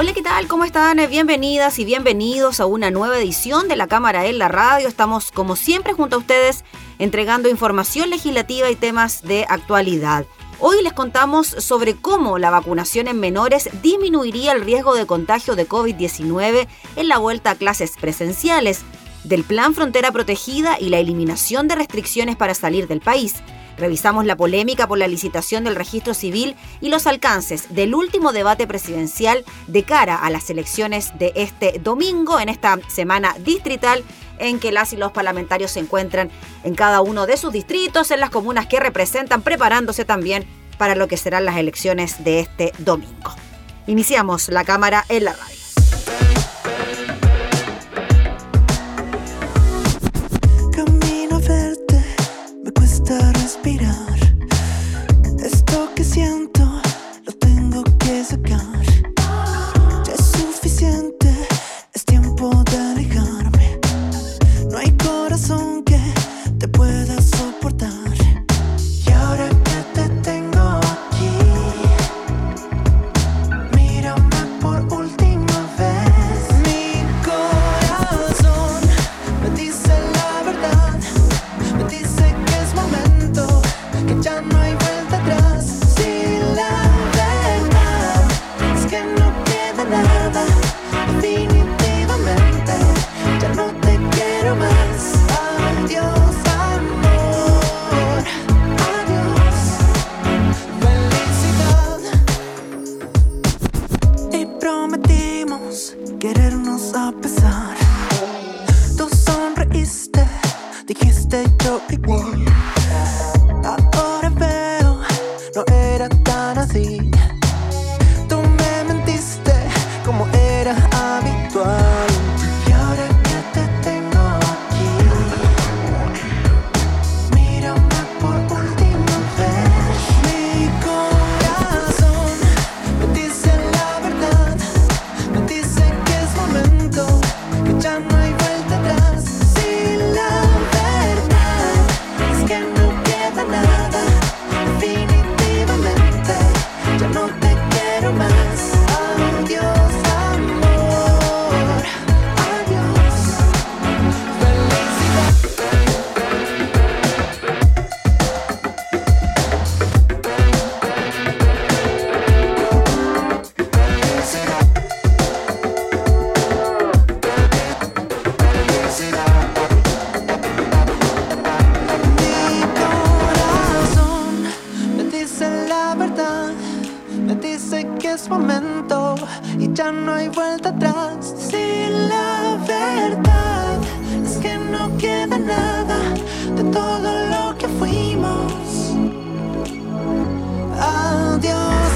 Hola, ¿qué tal? ¿Cómo están? Bienvenidas y bienvenidos a una nueva edición de la Cámara en la Radio. Estamos, como siempre, junto a ustedes entregando información legislativa y temas de actualidad. Hoy les contamos sobre cómo la vacunación en menores disminuiría el riesgo de contagio de COVID-19 en la vuelta a clases presenciales, del Plan Frontera Protegida y la eliminación de restricciones para salir del país Revisamos la polémica por la licitación del registro civil y los alcances del último debate presidencial de cara a las elecciones de este domingo, en esta semana distrital en que las y los parlamentarios se encuentran en cada uno de sus distritos, en las comunas que representan, preparándose también para lo que serán las elecciones de este domingo. Iniciamos la cámara en la radio. it was. la verdad me dice que es momento y ya no hay vuelta atrás. Si la verdad es que no queda nada de todo lo que fuimos. Adiós.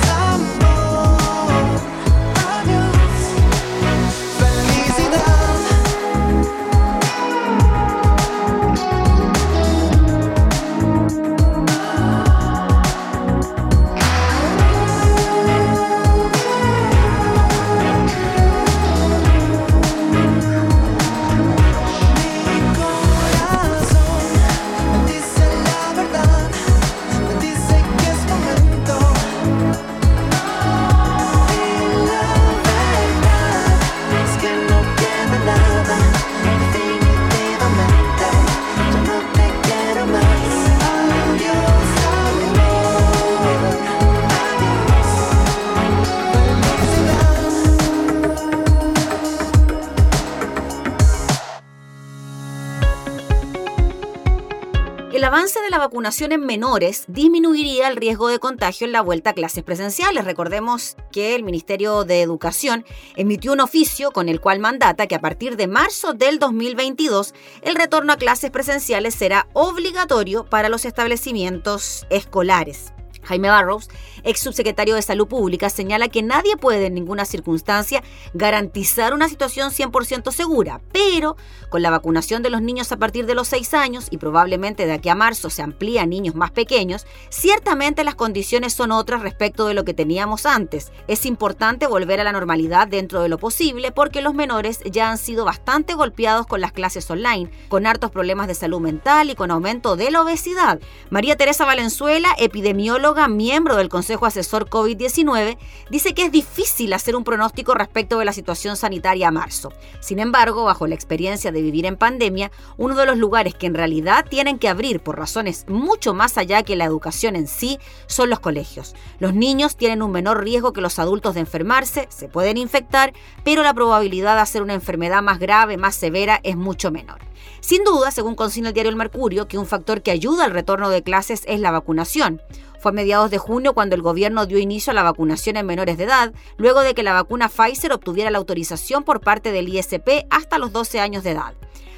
Vacunación en menores disminuiría el riesgo de contagio en la vuelta a clases presenciales. Recordemos que el Ministerio de Educación emitió un oficio con el cual mandata que a partir de marzo del 2022 el retorno a clases presenciales será obligatorio para los establecimientos escolares. Jaime Barrows, ex subsecretario de Salud Pública, señala que nadie puede en ninguna circunstancia garantizar una situación 100% segura, pero con la vacunación de los niños a partir de los 6 años y probablemente de aquí a marzo se amplía a niños más pequeños, ciertamente las condiciones son otras respecto de lo que teníamos antes. Es importante volver a la normalidad dentro de lo posible porque los menores ya han sido bastante golpeados con las clases online, con hartos problemas de salud mental y con aumento de la obesidad. María Teresa Valenzuela, epidemióloga, miembro del Consejo Asesor COVID-19, dice que es difícil hacer un pronóstico respecto de la situación sanitaria a marzo. Sin embargo, bajo la experiencia de vivir en pandemia, uno de los lugares que en realidad tienen que abrir por razones mucho más allá que la educación en sí son los colegios. Los niños tienen un menor riesgo que los adultos de enfermarse, se pueden infectar, pero la probabilidad de hacer una enfermedad más grave, más severa, es mucho menor. Sin duda, según consigna el diario El Mercurio, que un factor que ayuda al retorno de clases es la vacunación. Fue a mediados de junio cuando el gobierno dio inicio a la vacunación en menores de edad, luego de que la vacuna Pfizer obtuviera la autorización por parte del ISP hasta los 12 años de edad.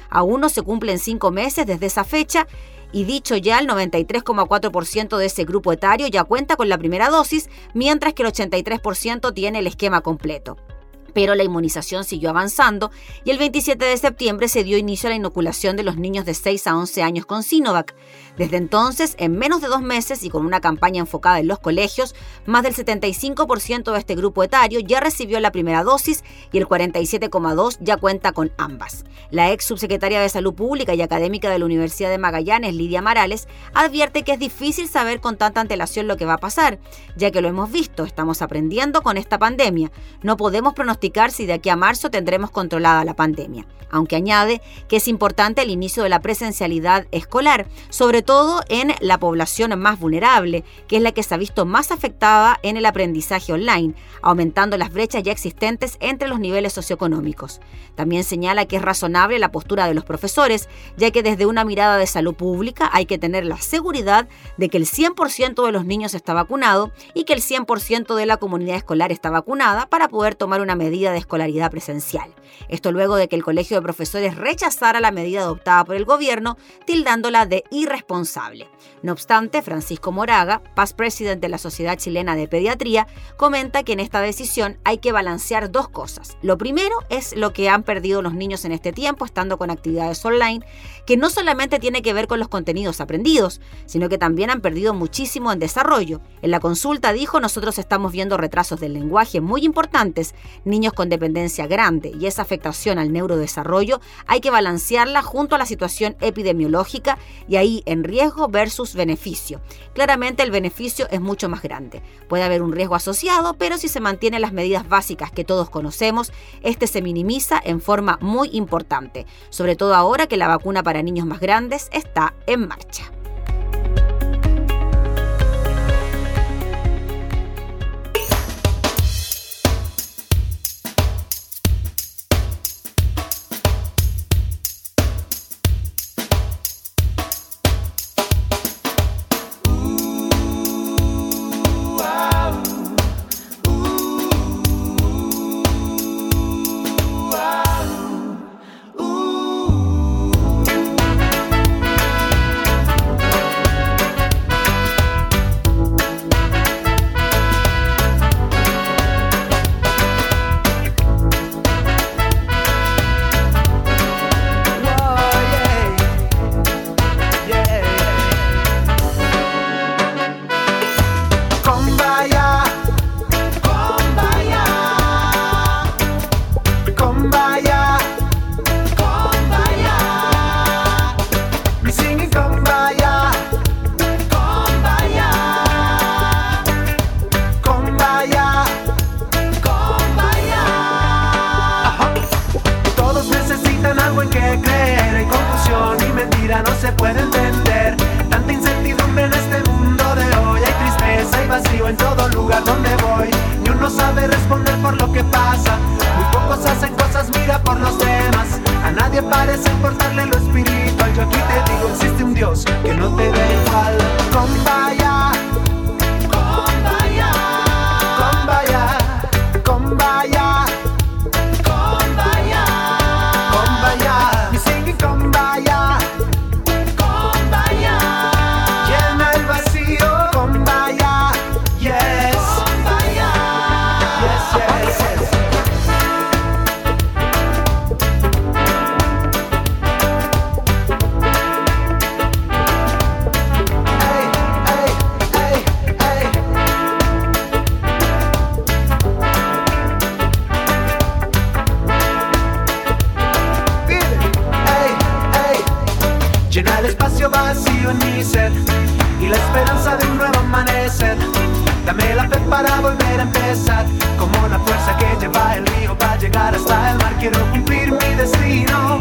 Aún no se cumplen cinco meses desde esa fecha y dicho ya, el 93,4% de ese grupo etario ya cuenta con la primera dosis, mientras que el 83% tiene el esquema completo pero la inmunización siguió avanzando y el 27 de septiembre se dio inicio a la inoculación de los niños de 6 a 11 años con Sinovac. Desde entonces, en menos de dos meses y con una campaña enfocada en los colegios, más del 75% de este grupo etario ya recibió la primera dosis y el 47,2% ya cuenta con ambas. La ex subsecretaria de Salud Pública y académica de la Universidad de Magallanes, Lidia Morales, advierte que es difícil saber con tanta antelación lo que va a pasar, ya que lo hemos visto, estamos aprendiendo con esta pandemia. No podemos pronosticar si de aquí a marzo tendremos controlada la pandemia, aunque añade que es importante el inicio de la presencialidad escolar, sobre todo en la población más vulnerable, que es la que se ha visto más afectada en el aprendizaje online, aumentando las brechas ya existentes entre los niveles socioeconómicos. También señala que es razonable la postura de los profesores, ya que desde una mirada de salud pública hay que tener la seguridad de que el 100% de los niños está vacunado y que el 100% de la comunidad escolar está vacunada para poder tomar una medida de escolaridad presencial. Esto luego de que el Colegio de Profesores rechazara la medida adoptada por el gobierno, tildándola de irresponsable no obstante, Francisco Moraga, past presidente de la Sociedad Chilena de Pediatría, comenta que en esta decisión hay que balancear dos cosas. Lo primero es lo que han perdido los niños en este tiempo estando con actividades online, que no solamente tiene que ver con los contenidos aprendidos, sino que también han perdido muchísimo en desarrollo. En la consulta dijo, nosotros estamos viendo retrasos del lenguaje muy importantes, niños con dependencia grande y esa afectación al neurodesarrollo hay que balancearla junto a la situación epidemiológica y ahí en riesgo versus beneficio. Claramente el beneficio es mucho más grande. Puede haber un riesgo asociado, pero si se mantienen las medidas básicas que todos conocemos, este se minimiza en forma muy importante, sobre todo ahora que la vacuna para niños más grandes está en marcha. Dame la fe para volver a empezar, como la fuerza que lleva el río para llegar hasta el mar. Quiero cumplir mi destino,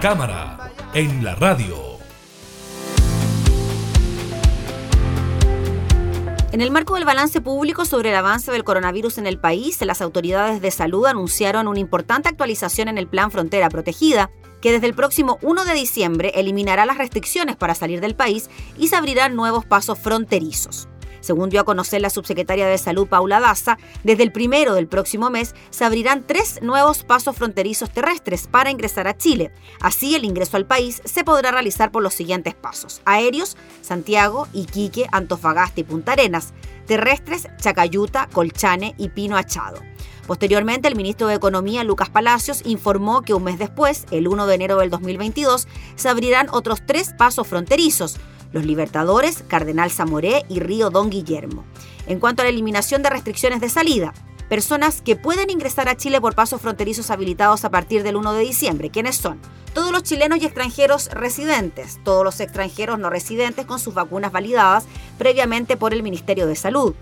Cámara en la radio. En el marco del balance público sobre el avance del coronavirus en el país, las autoridades de salud anunciaron una importante actualización en el Plan Frontera Protegida, que desde el próximo 1 de diciembre eliminará las restricciones para salir del país y se abrirán nuevos pasos fronterizos. Según dio a conocer la subsecretaria de Salud Paula Daza, desde el primero del próximo mes se abrirán tres nuevos pasos fronterizos terrestres para ingresar a Chile. Así, el ingreso al país se podrá realizar por los siguientes pasos: aéreos, Santiago, Iquique, Antofagasta y Punta Arenas, terrestres, Chacayuta, Colchane y Pino Achado. Posteriormente, el ministro de Economía, Lucas Palacios, informó que un mes después, el 1 de enero del 2022, se abrirán otros tres pasos fronterizos, los Libertadores, Cardenal Zamoré y Río Don Guillermo. En cuanto a la eliminación de restricciones de salida, personas que pueden ingresar a Chile por pasos fronterizos habilitados a partir del 1 de diciembre. ¿Quiénes son? Todos los chilenos y extranjeros residentes, todos los extranjeros no residentes con sus vacunas validadas previamente por el Ministerio de Salud,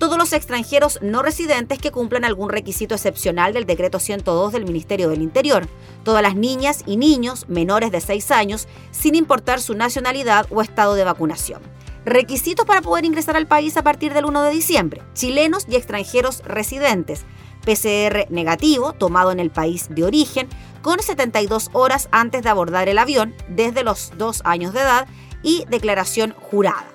todos los extranjeros no residentes que cumplan algún requisito excepcional del decreto 102 del Ministerio del Interior, todas las niñas y niños menores de 6 años, sin importar su nacionalidad o estado de vacunación. Requisitos para poder ingresar al país a partir del 1 de diciembre. Chilenos y extranjeros residentes. PCR negativo tomado en el país de origen con 72 horas antes de abordar el avión desde los 2 años de edad y declaración jurada.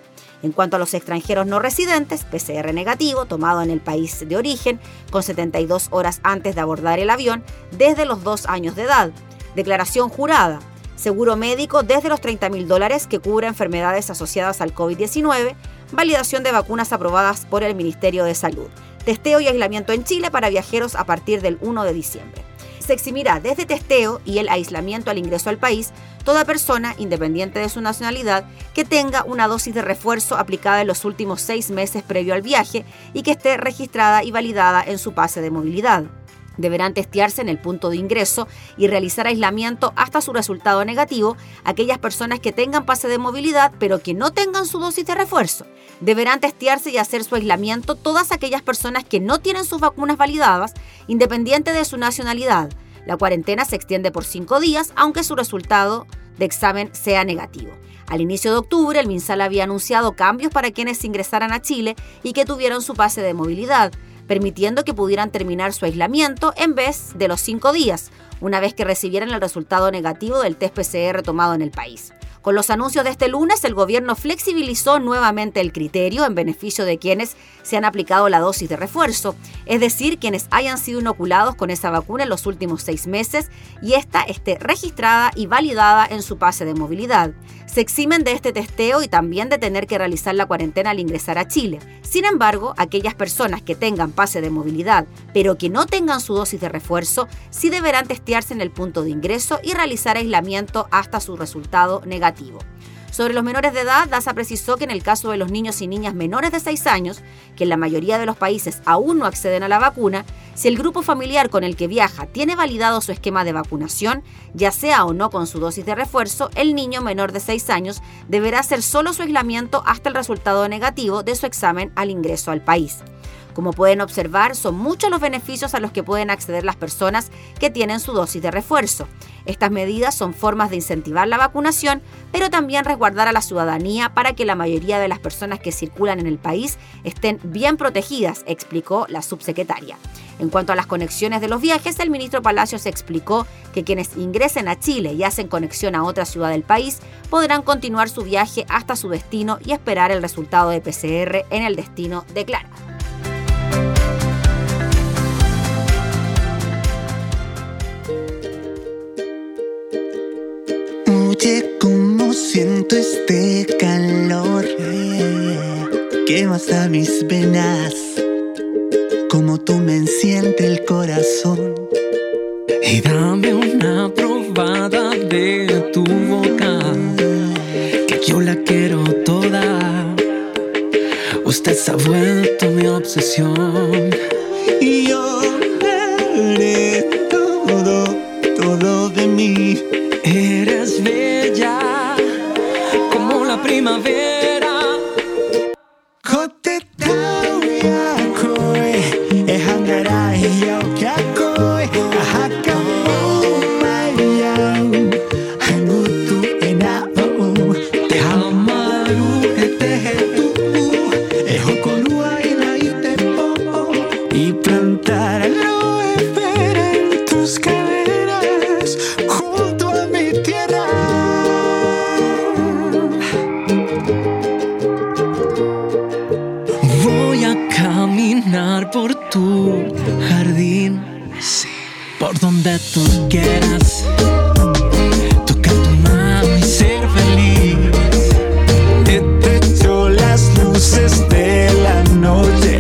En cuanto a los extranjeros no residentes, PCR negativo, tomado en el país de origen, con 72 horas antes de abordar el avión, desde los dos años de edad. Declaración jurada. Seguro médico desde los 30 mil dólares que cubre enfermedades asociadas al COVID-19. Validación de vacunas aprobadas por el Ministerio de Salud. Testeo y aislamiento en Chile para viajeros a partir del 1 de diciembre se eximirá desde testeo y el aislamiento al ingreso al país toda persona, independiente de su nacionalidad, que tenga una dosis de refuerzo aplicada en los últimos seis meses previo al viaje y que esté registrada y validada en su pase de movilidad. Deberán testearse en el punto de ingreso y realizar aislamiento hasta su resultado negativo aquellas personas que tengan pase de movilidad pero que no tengan su dosis de refuerzo. Deberán testearse y hacer su aislamiento todas aquellas personas que no tienen sus vacunas validadas, independiente de su nacionalidad. La cuarentena se extiende por cinco días, aunque su resultado de examen sea negativo. Al inicio de octubre, el MinSal había anunciado cambios para quienes ingresaran a Chile y que tuvieran su pase de movilidad, permitiendo que pudieran terminar su aislamiento en vez de los cinco días, una vez que recibieran el resultado negativo del test PCR tomado en el país. Con los anuncios de este lunes, el gobierno flexibilizó nuevamente el criterio en beneficio de quienes se han aplicado la dosis de refuerzo, es decir, quienes hayan sido inoculados con esa vacuna en los últimos seis meses y esta esté registrada y validada en su pase de movilidad. Se eximen de este testeo y también de tener que realizar la cuarentena al ingresar a Chile. Sin embargo, aquellas personas que tengan pase de movilidad, pero que no tengan su dosis de refuerzo, sí deberán testearse en el punto de ingreso y realizar aislamiento hasta su resultado negativo. Sobre los menores de edad, DASA precisó que en el caso de los niños y niñas menores de 6 años, que en la mayoría de los países aún no acceden a la vacuna, si el grupo familiar con el que viaja tiene validado su esquema de vacunación, ya sea o no con su dosis de refuerzo, el niño menor de 6 años deberá hacer solo su aislamiento hasta el resultado negativo de su examen al ingreso al país. Como pueden observar, son muchos los beneficios a los que pueden acceder las personas que tienen su dosis de refuerzo. Estas medidas son formas de incentivar la vacunación, pero también resguardar a la ciudadanía para que la mayoría de las personas que circulan en el país estén bien protegidas, explicó la subsecretaria. En cuanto a las conexiones de los viajes, el ministro Palacios explicó que quienes ingresen a Chile y hacen conexión a otra ciudad del país podrán continuar su viaje hasta su destino y esperar el resultado de PCR en el destino declarado. Oye, cómo siento este calor que vas a mis venas, como tú me enciende el corazón. Y dame una probada de tu boca, que yo la quiero toda. Usted se ha vuelto mi obsesión. Caminar por tu jardín, por donde tú quieras. Tocar tu mano y ser feliz. Detecho las luces de la noche.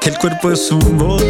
Que el cuerpo es un bote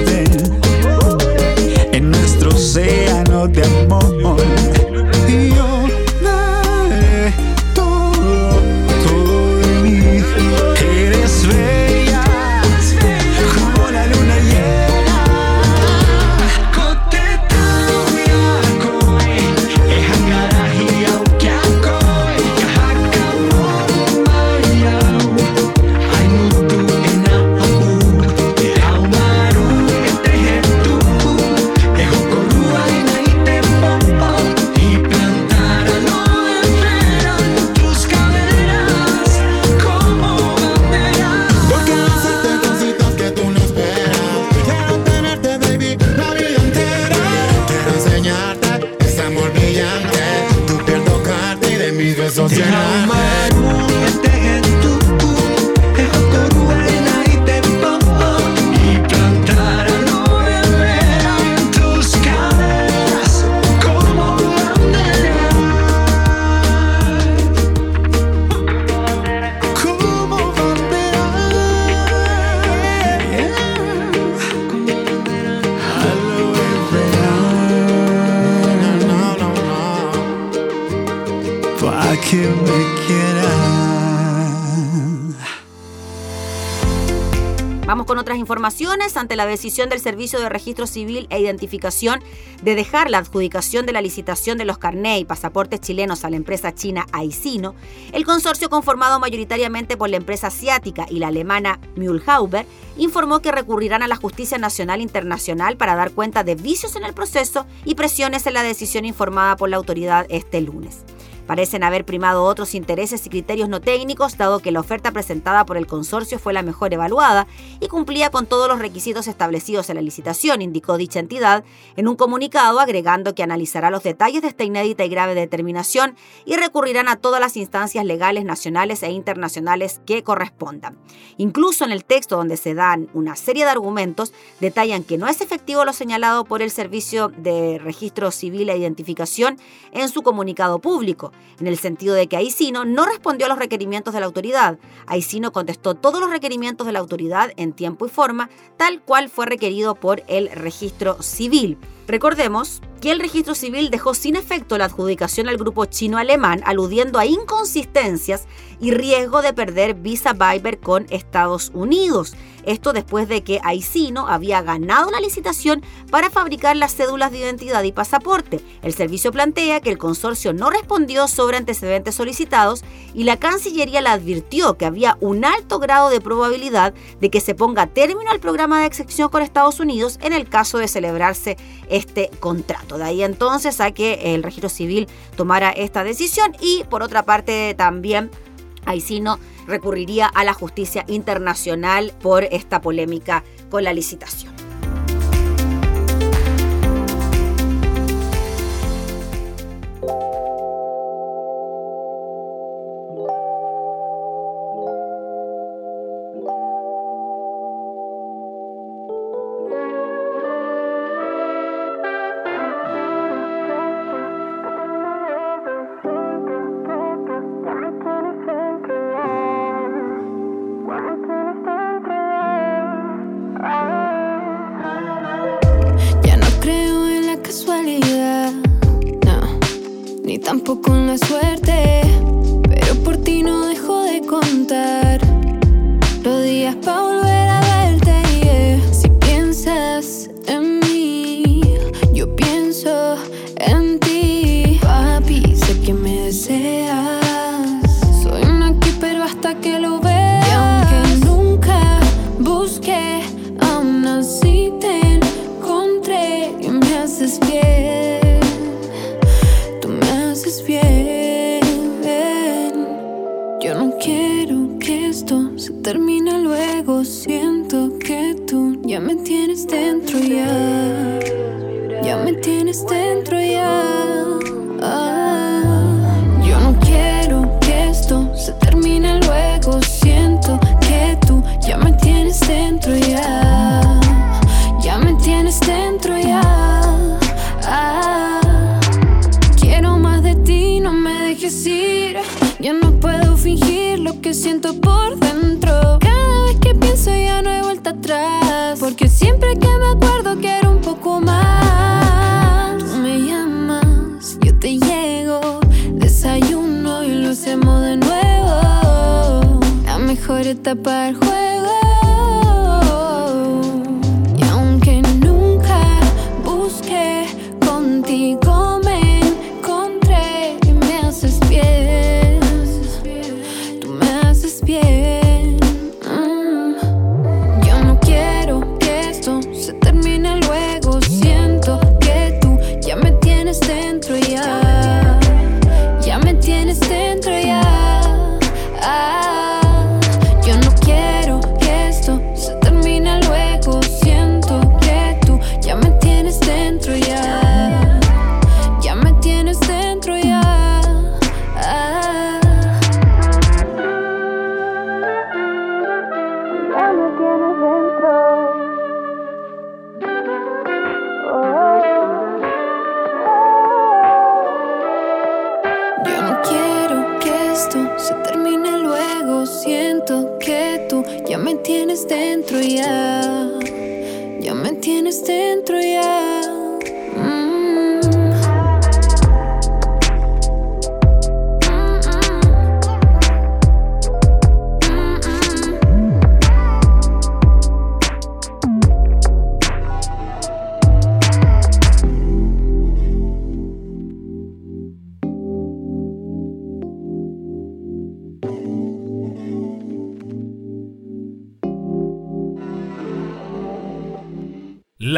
otras informaciones. Ante la decisión del Servicio de Registro Civil e Identificación de dejar la adjudicación de la licitación de los carné y pasaportes chilenos a la empresa china Aicino, el consorcio conformado mayoritariamente por la empresa asiática y la alemana Mühlhauber informó que recurrirán a la Justicia Nacional Internacional para dar cuenta de vicios en el proceso y presiones en la decisión informada por la autoridad este lunes. Parecen haber primado otros intereses y criterios no técnicos, dado que la oferta presentada por el consorcio fue la mejor evaluada y cumplía con todos los requisitos establecidos en la licitación, indicó dicha entidad en un comunicado agregando que analizará los detalles de esta inédita y grave determinación y recurrirán a todas las instancias legales nacionales e internacionales que correspondan. Incluso en el texto donde se dan una serie de argumentos, detallan que no es efectivo lo señalado por el Servicio de Registro Civil e Identificación en su comunicado público, en el sentido de que Aicino no respondió a los requerimientos de la autoridad. Aicino contestó todos los requerimientos de la autoridad en tiempo y forma, tal cual fue requerido por el registro civil. Recordemos que el registro civil dejó sin efecto la adjudicación al grupo chino-alemán, aludiendo a inconsistencias y riesgo de perder Visa Viber con Estados Unidos. Esto después de que Aicino había ganado la licitación para fabricar las cédulas de identidad y pasaporte. El servicio plantea que el consorcio no respondió sobre antecedentes solicitados y la Cancillería le advirtió que había un alto grado de probabilidad de que se ponga término al programa de excepción con Estados Unidos en el caso de celebrarse este contrato. De ahí entonces a que el registro civil tomara esta decisión y por otra parte también Aicino recurriría a la justicia internacional por esta polémica con la licitación.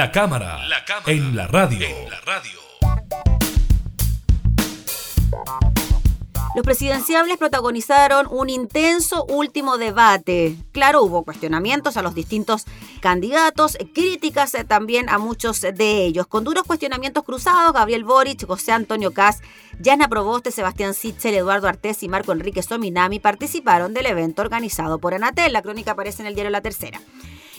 La cámara, en la radio. Los presidenciables protagonizaron un intenso último debate. Claro, hubo cuestionamientos a los distintos candidatos, críticas eh, también a muchos de ellos. Con duros cuestionamientos cruzados, Gabriel Boric, José Antonio Cas, Yana Proboste, Sebastián Sitzel, Eduardo Artés y Marco Enrique Sominami participaron del evento organizado por Anatel. La crónica aparece en el diario La Tercera.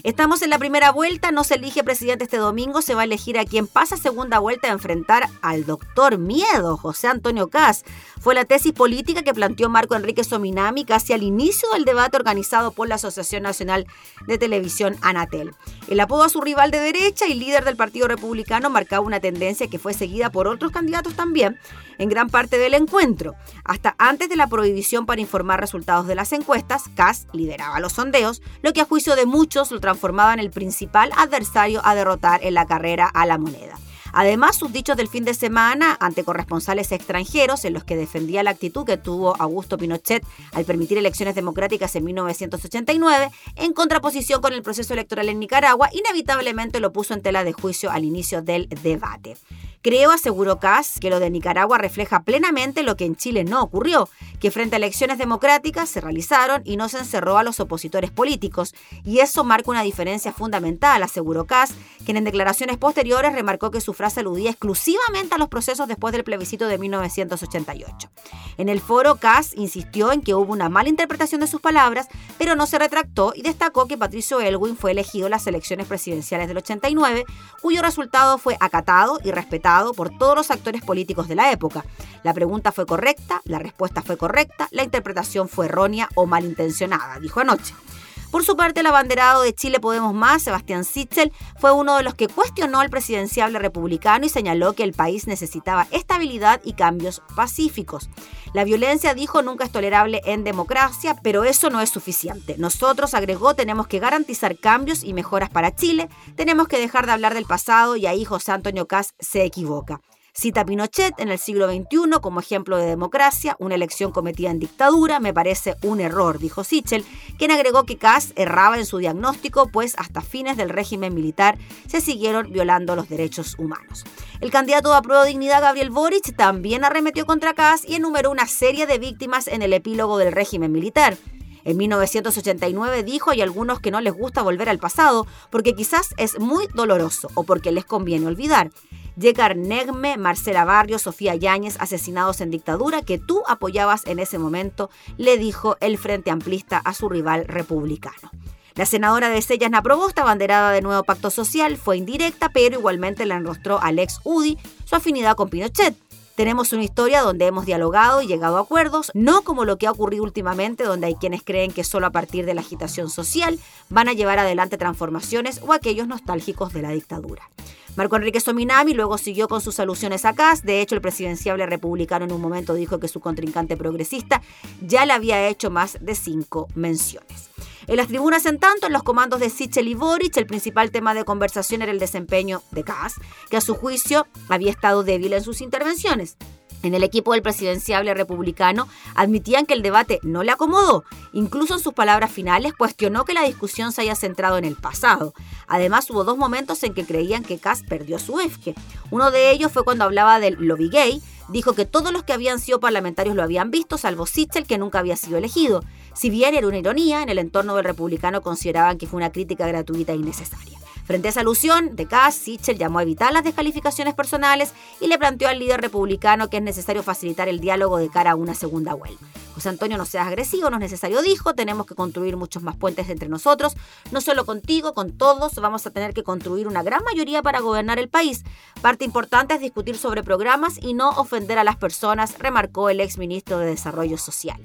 Estamos en la primera vuelta, no se elige presidente este domingo, se va a elegir a quien pasa segunda vuelta a enfrentar al doctor Miedo, José Antonio Cas. Fue la tesis política que planteó Marco Enrique Sominami casi al inicio del debate organizado por la Asociación Nacional de Televisión Anatel. El apodo a su rival de derecha y líder del Partido Republicano marcaba una tendencia que fue seguida por otros candidatos también en gran parte del encuentro. Hasta antes de la prohibición para informar resultados de las encuestas, Kass lideraba los sondeos, lo que a juicio de muchos lo transformaba en el principal adversario a derrotar en la carrera a la moneda. Además, sus dichos del fin de semana ante corresponsales extranjeros en los que defendía la actitud que tuvo Augusto Pinochet al permitir elecciones democráticas en 1989, en contraposición con el proceso electoral en Nicaragua, inevitablemente lo puso en tela de juicio al inicio del debate. Creo, aseguró Kass, que lo de Nicaragua refleja plenamente lo que en Chile no ocurrió, que frente a elecciones democráticas se realizaron y no se encerró a los opositores políticos, y eso marca una diferencia fundamental, aseguró Kass, quien en declaraciones posteriores remarcó que su frase aludía exclusivamente a los procesos después del plebiscito de 1988. En el foro, Kass insistió en que hubo una mala interpretación de sus palabras, pero no se retractó y destacó que Patricio Elwin fue elegido en las elecciones presidenciales del 89, cuyo resultado fue acatado y respetado por todos los actores políticos de la época. La pregunta fue correcta, la respuesta fue correcta, la interpretación fue errónea o malintencionada, dijo anoche. Por su parte, el abanderado de Chile Podemos Más, Sebastián Sitzel, fue uno de los que cuestionó al presidenciable republicano y señaló que el país necesitaba estabilidad y cambios pacíficos. La violencia, dijo, nunca es tolerable en democracia, pero eso no es suficiente. Nosotros, agregó, tenemos que garantizar cambios y mejoras para Chile, tenemos que dejar de hablar del pasado y ahí José Antonio Cas se equivoca. Cita Pinochet en el siglo XXI como ejemplo de democracia, una elección cometida en dictadura, me parece un error, dijo Sichel, quien agregó que Kass erraba en su diagnóstico, pues hasta fines del régimen militar se siguieron violando los derechos humanos. El candidato a prueba de dignidad, Gabriel Boric, también arremetió contra Kass y enumeró una serie de víctimas en el epílogo del régimen militar. En 1989 dijo hay algunos que no les gusta volver al pasado porque quizás es muy doloroso o porque les conviene olvidar. Yekar Negme, Marcela Barrio, Sofía Yáñez, asesinados en dictadura que tú apoyabas en ese momento, le dijo el Frente Amplista a su rival republicano. La senadora de Sellas Naprobosta, abanderada de Nuevo Pacto Social, fue indirecta, pero igualmente le enrostró a Alex Udi su afinidad con Pinochet. Tenemos una historia donde hemos dialogado y llegado a acuerdos, no como lo que ha ocurrido últimamente, donde hay quienes creen que solo a partir de la agitación social van a llevar adelante transformaciones o aquellos nostálgicos de la dictadura. Marco Enrique Sominami luego siguió con sus alusiones a Kass. De hecho, el presidenciable republicano en un momento dijo que su contrincante progresista ya le había hecho más de cinco menciones. En las tribunas, en tanto, en los comandos de Sichel y Boric, el principal tema de conversación era el desempeño de Kass, que a su juicio había estado débil en sus intervenciones. En el equipo del presidenciable republicano admitían que el debate no le acomodó. Incluso en sus palabras finales cuestionó que la discusión se haya centrado en el pasado. Además, hubo dos momentos en que creían que Kass perdió su eje. Uno de ellos fue cuando hablaba del lobby gay. Dijo que todos los que habían sido parlamentarios lo habían visto, salvo Sichel, que nunca había sido elegido. Si bien era una ironía, en el entorno del republicano consideraban que fue una crítica gratuita e innecesaria. Frente a esa alusión de Kass, Sichel llamó a evitar las descalificaciones personales y le planteó al líder republicano que es necesario facilitar el diálogo de cara a una segunda vuelta. José Antonio, no seas agresivo, no es necesario, dijo, tenemos que construir muchos más puentes entre nosotros, no solo contigo, con todos, vamos a tener que construir una gran mayoría para gobernar el país. Parte importante es discutir sobre programas y no ofender a las personas, remarcó el exministro de Desarrollo Social.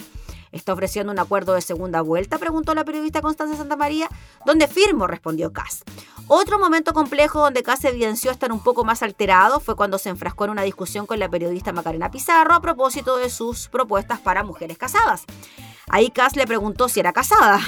¿Está ofreciendo un acuerdo de segunda vuelta? Preguntó la periodista Constanza Santamaría. ¿Dónde firmo? respondió Kass. Otro momento complejo donde Kass evidenció estar un poco más alterado fue cuando se enfrascó en una discusión con la periodista Macarena Pizarro a propósito de sus propuestas para mujeres casadas. Ahí Kass le preguntó si era casada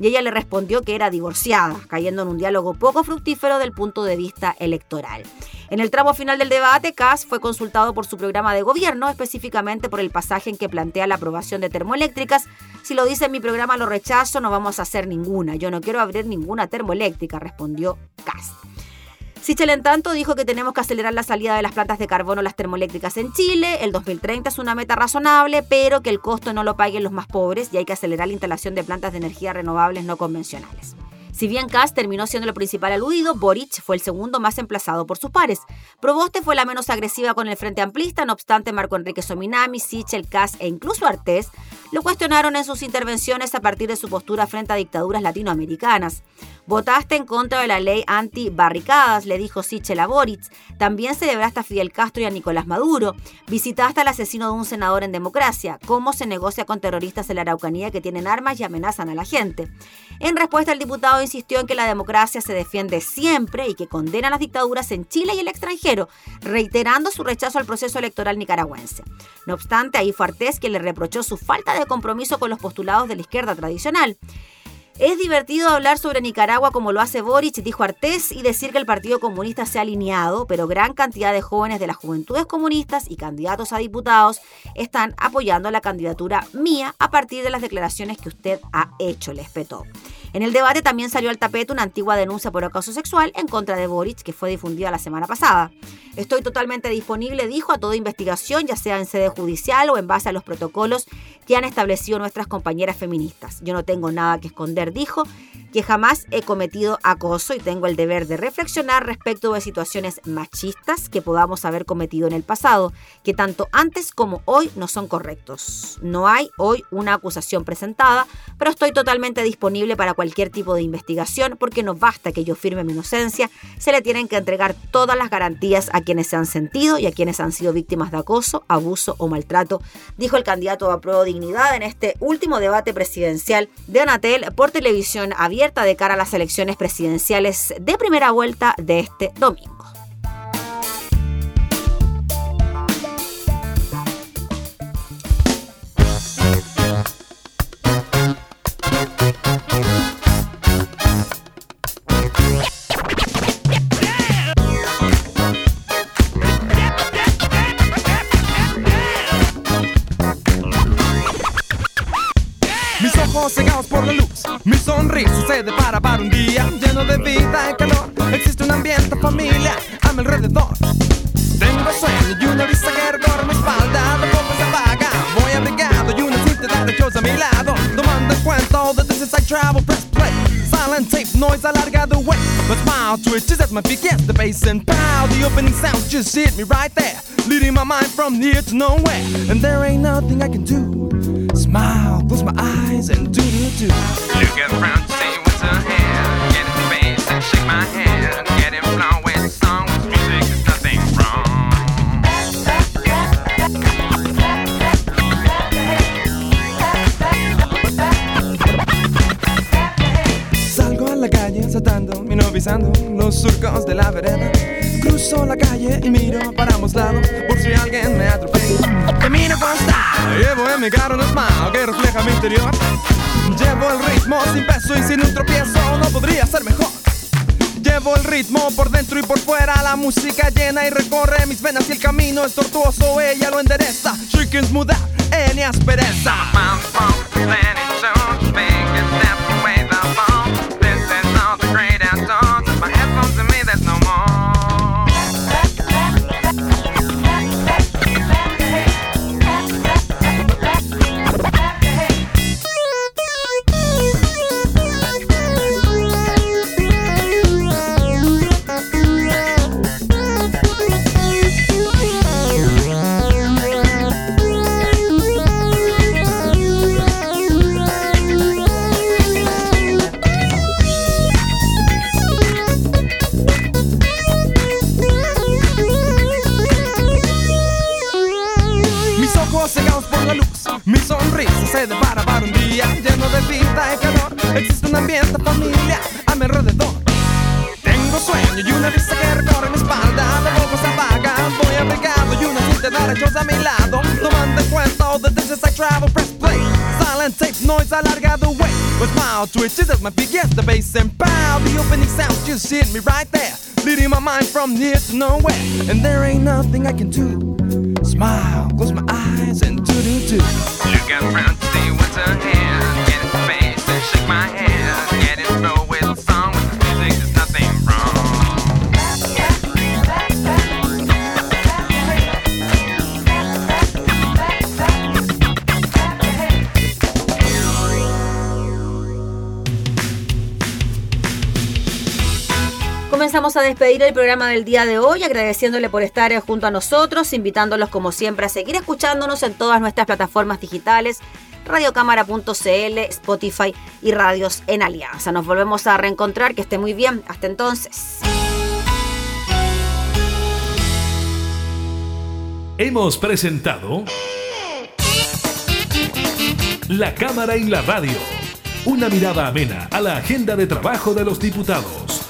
y ella le respondió que era divorciada, cayendo en un diálogo poco fructífero del punto de vista electoral. En el tramo final del debate, Kass fue consultado por su programa de gobierno, específicamente por el pasaje en que plantea la aprobación de termoeléctricas. Si lo dice en mi programa lo rechazo, no vamos a hacer ninguna. Yo no quiero abrir ninguna termoeléctrica, respondió Kass. Sichel, en tanto, dijo que tenemos que acelerar la salida de las plantas de carbono las termoeléctricas en Chile. El 2030 es una meta razonable, pero que el costo no lo paguen los más pobres y hay que acelerar la instalación de plantas de energía renovables no convencionales. Si bien Kass terminó siendo el principal aludido, Boric fue el segundo más emplazado por sus pares. Proboste fue la menos agresiva con el Frente Amplista, no obstante Marco Enrique Sominami, Sichel, Kass e incluso Artés lo cuestionaron en sus intervenciones a partir de su postura frente a dictaduras latinoamericanas. Votaste en contra de la ley anti-barricadas, le dijo Sichel a Boric. También celebraste a Fidel Castro y a Nicolás Maduro. Visitaste al asesino de un senador en democracia. ¿Cómo se negocia con terroristas en la Araucanía que tienen armas y amenazan a la gente? En respuesta, el diputado insistió en que la democracia se defiende siempre y que condena las dictaduras en Chile y el extranjero, reiterando su rechazo al proceso electoral nicaragüense. No obstante, ahí fue Artés quien le reprochó su falta de compromiso con los postulados de la izquierda tradicional. Es divertido hablar sobre Nicaragua como lo hace Boric, dijo Artés, y decir que el Partido Comunista se ha alineado, pero gran cantidad de jóvenes de las juventudes comunistas y candidatos a diputados están apoyando la candidatura mía a partir de las declaraciones que usted ha hecho, les petó. En el debate también salió al tapete una antigua denuncia por acoso sexual en contra de Boric que fue difundida la semana pasada. Estoy totalmente disponible, dijo, a toda investigación, ya sea en sede judicial o en base a los protocolos que han establecido nuestras compañeras feministas. Yo no tengo nada que esconder, dijo, que jamás he cometido acoso y tengo el deber de reflexionar respecto de situaciones machistas que podamos haber cometido en el pasado, que tanto antes como hoy no son correctos. No hay hoy una acusación presentada, pero estoy totalmente disponible para cualquier tipo de investigación porque no basta que yo firme mi inocencia, se le tienen que entregar todas las garantías a quienes se han sentido y a quienes han sido víctimas de acoso, abuso o maltrato, dijo el candidato a Pro Dignidad en este último debate presidencial de Anatel por televisión abierta de cara a las elecciones presidenciales de primera vuelta de este domingo. Un ambiente familia a mi alrededor. Tengo sueño y una brisa que recorre mi espalda, de poco se apaga. Voy abrigado y una cinta de a mi lado. Tomando en cuenta all the distance I travel, press play. Silent tape, noise alarga the way. My smile twitches as my feet gets the bass and pow. The opening sound just hit me right there, leading my mind from here to nowhere. And there ain't nothing I can do. Smile, close my eyes and do do do. Look around see what's ahead. Get in space and shake my hand. Minovisando los surcos de la vereda. Cruzo la calle y miro para ambos lados por si alguien me atropella. Camino con style, llevo en mi carro un smile que refleja mi interior. Llevo el ritmo sin peso y sin un tropiezo, no podría ser mejor. Llevo el ritmo por dentro y por fuera, la música llena y recorre mis venas y el camino es tortuoso, ella lo endereza. She can smooth out any aspereza. Despedir el programa del día de hoy, agradeciéndole por estar junto a nosotros, invitándolos como siempre a seguir escuchándonos en todas nuestras plataformas digitales, radiocámara.cl, Spotify y Radios en Alianza. Nos volvemos a reencontrar, que esté muy bien. Hasta entonces. Hemos presentado La Cámara en la Radio. Una mirada amena a la agenda de trabajo de los diputados.